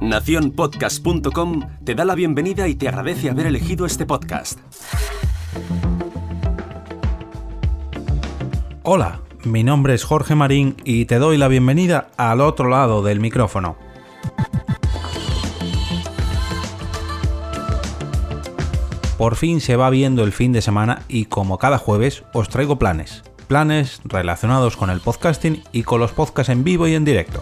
Naciónpodcast.com te da la bienvenida y te agradece haber elegido este podcast. Hola, mi nombre es Jorge Marín y te doy la bienvenida al otro lado del micrófono. Por fin se va viendo el fin de semana y como cada jueves os traigo planes. Planes relacionados con el podcasting y con los podcasts en vivo y en directo.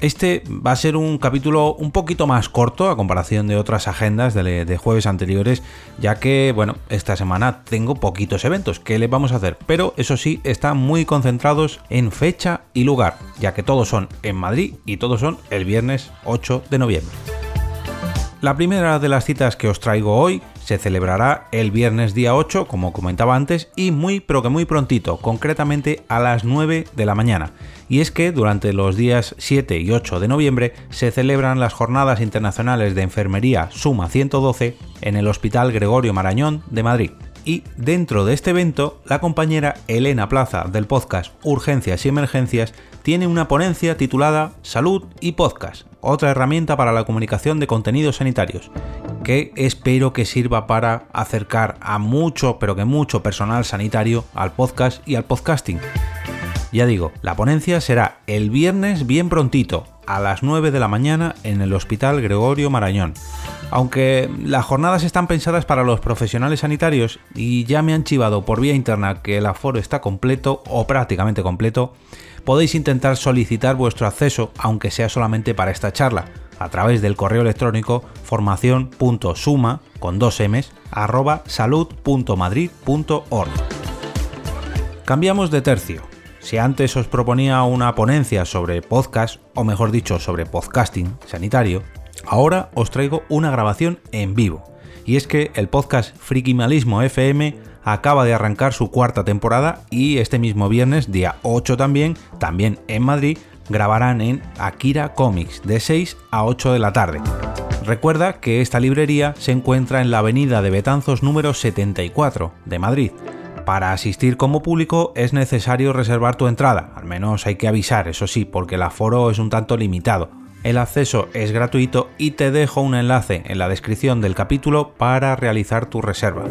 Este va a ser un capítulo un poquito más corto a comparación de otras agendas de, jueves anteriores, ya que, bueno, esta semana tengo poquitos eventos. ¿Qué le vamos a hacer? Pero eso sí, están muy concentrados en fecha y lugar, ya que todos son en Madrid y todos son el viernes 8 de noviembre. La primera de las citas que os traigo hoy se celebrará el viernes día 8, como comentaba antes, y muy pero que muy prontito, concretamente a las 9 de la mañana. Y es que durante los días 7 y 8 de noviembre se celebran las Jornadas Internacionales de Enfermería Suma 112 en el Hospital Gregorio Marañón de Madrid. Y dentro de este evento, la compañera Elena Plaza del podcast Urgencias y Emergencias tiene una ponencia titulada Salud y Podcast, otra herramienta para la comunicación de contenidos sanitarios, que espero que sirva para acercar a mucho, pero que mucho personal sanitario al podcast y al podcasting. Ya digo, la ponencia será el viernes bien prontito, a las 9 de la mañana en el Hospital Gregorio Marañón. Aunque las jornadas están pensadas para los profesionales sanitarios y ya me han chivado por vía interna que el aforo está completo o prácticamente completo, podéis intentar solicitar vuestro acceso, aunque sea solamente para esta charla, a través del correo electrónico formación.suma con dos m's arroba salud.madrid.org. Cambiamos de tercio. Si antes os proponía una ponencia sobre podcast, o mejor dicho, sobre podcasting sanitario, ahora os traigo una grabación en vivo. Y es que el podcast Frikimalismo FM acaba de arrancar su cuarta temporada y este mismo viernes, día 8 también, también en Madrid, grabarán en Akira Comics de 6 a 8 de la tarde. Recuerda que esta librería se encuentra en la avenida de Betanzos número 74 de Madrid. Para asistir como público es necesario reservar tu entrada, al menos hay que avisar, eso sí, porque el aforo es un tanto limitado. El acceso es gratuito y te dejo un enlace en la descripción del capítulo para realizar tu reserva.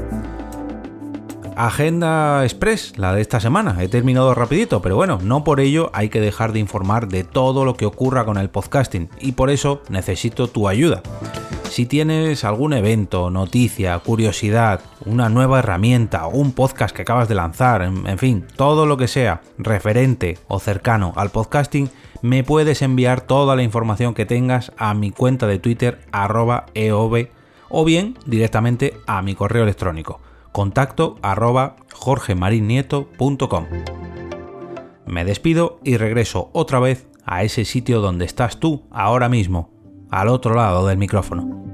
Agenda Express, la de esta semana. He terminado rapidito, pero bueno, no por ello hay que dejar de informar de todo lo que ocurra con el podcasting y por eso necesito tu ayuda. Si tienes algún evento, noticia, curiosidad, una nueva herramienta un podcast que acabas de lanzar, en, fin, todo lo que sea referente o cercano al podcasting, me puedes enviar toda la información que tengas a mi cuenta de Twitter arroba eov o bien directamente a mi correo electrónico contacto arroba jorgemarinieto.com. Me despido y regreso otra vez a ese sitio donde estás tú ahora mismo, al otro lado del micrófono.